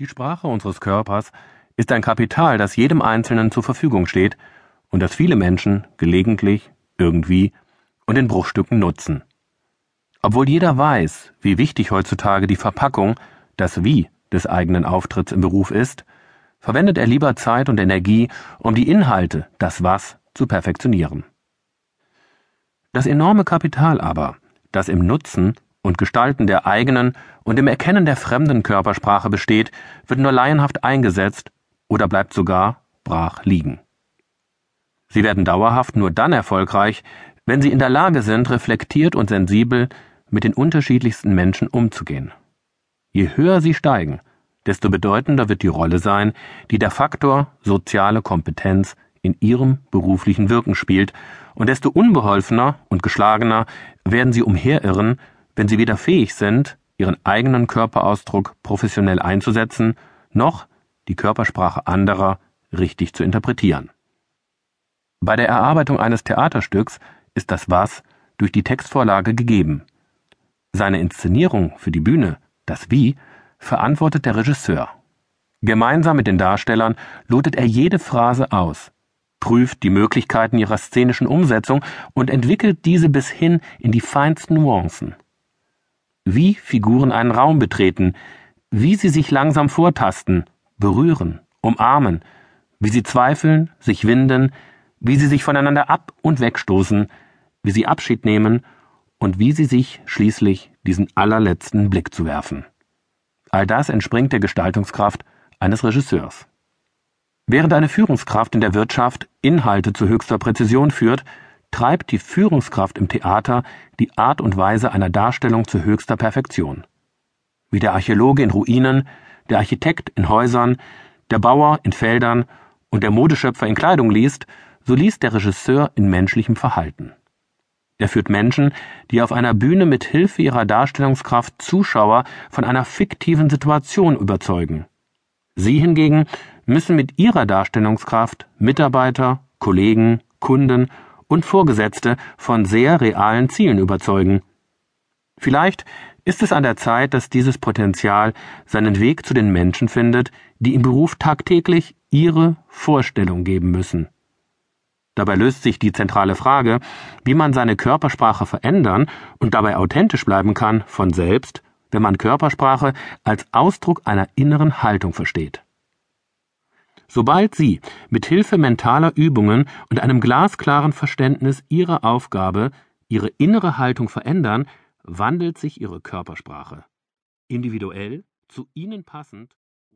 Die Sprache unseres Körpers ist ein Kapital, das jedem Einzelnen zur Verfügung steht und das viele Menschen gelegentlich, irgendwie und in Bruchstücken nutzen. Obwohl jeder weiß, wie wichtig heutzutage die Verpackung, das Wie des eigenen Auftritts im Beruf ist, verwendet er lieber Zeit und Energie, um die Inhalte, das Was, zu perfektionieren. Das enorme Kapital aber, das im Nutzen und Gestalten der eigenen und im Erkennen der fremden Körpersprache besteht, wird nur laienhaft eingesetzt oder bleibt sogar brach liegen. Sie werden dauerhaft nur dann erfolgreich, wenn sie in der Lage sind, reflektiert und sensibel mit den unterschiedlichsten Menschen umzugehen. Je höher sie steigen, desto bedeutender wird die Rolle sein, die der Faktor soziale Kompetenz in ihrem beruflichen Wirken spielt, und desto unbeholfener und geschlagener werden sie umherirren, wenn sie weder fähig sind, ihren eigenen Körperausdruck professionell einzusetzen, noch die Körpersprache anderer richtig zu interpretieren. Bei der Erarbeitung eines Theaterstücks ist das Was durch die Textvorlage gegeben. Seine Inszenierung für die Bühne, das Wie, verantwortet der Regisseur. Gemeinsam mit den Darstellern lotet er jede Phrase aus, prüft die Möglichkeiten ihrer szenischen Umsetzung und entwickelt diese bis hin in die feinsten Nuancen wie Figuren einen Raum betreten, wie sie sich langsam vortasten, berühren, umarmen, wie sie zweifeln, sich winden, wie sie sich voneinander ab und wegstoßen, wie sie Abschied nehmen und wie sie sich schließlich diesen allerletzten Blick zu werfen. All das entspringt der Gestaltungskraft eines Regisseurs. Während eine Führungskraft in der Wirtschaft Inhalte zu höchster Präzision führt, treibt die Führungskraft im Theater die Art und Weise einer Darstellung zu höchster Perfektion. Wie der Archäologe in Ruinen, der Architekt in Häusern, der Bauer in Feldern und der Modeschöpfer in Kleidung liest, so liest der Regisseur in menschlichem Verhalten. Er führt Menschen, die auf einer Bühne mit Hilfe ihrer Darstellungskraft Zuschauer von einer fiktiven Situation überzeugen. Sie hingegen müssen mit ihrer Darstellungskraft Mitarbeiter, Kollegen, Kunden und Vorgesetzte von sehr realen Zielen überzeugen. Vielleicht ist es an der Zeit, dass dieses Potenzial seinen Weg zu den Menschen findet, die im Beruf tagtäglich ihre Vorstellung geben müssen. Dabei löst sich die zentrale Frage, wie man seine Körpersprache verändern und dabei authentisch bleiben kann, von selbst, wenn man Körpersprache als Ausdruck einer inneren Haltung versteht. Sobald Sie mit Hilfe mentaler Übungen und einem glasklaren Verständnis Ihrer Aufgabe Ihre innere Haltung verändern, wandelt sich Ihre Körpersprache. Individuell, zu Ihnen passend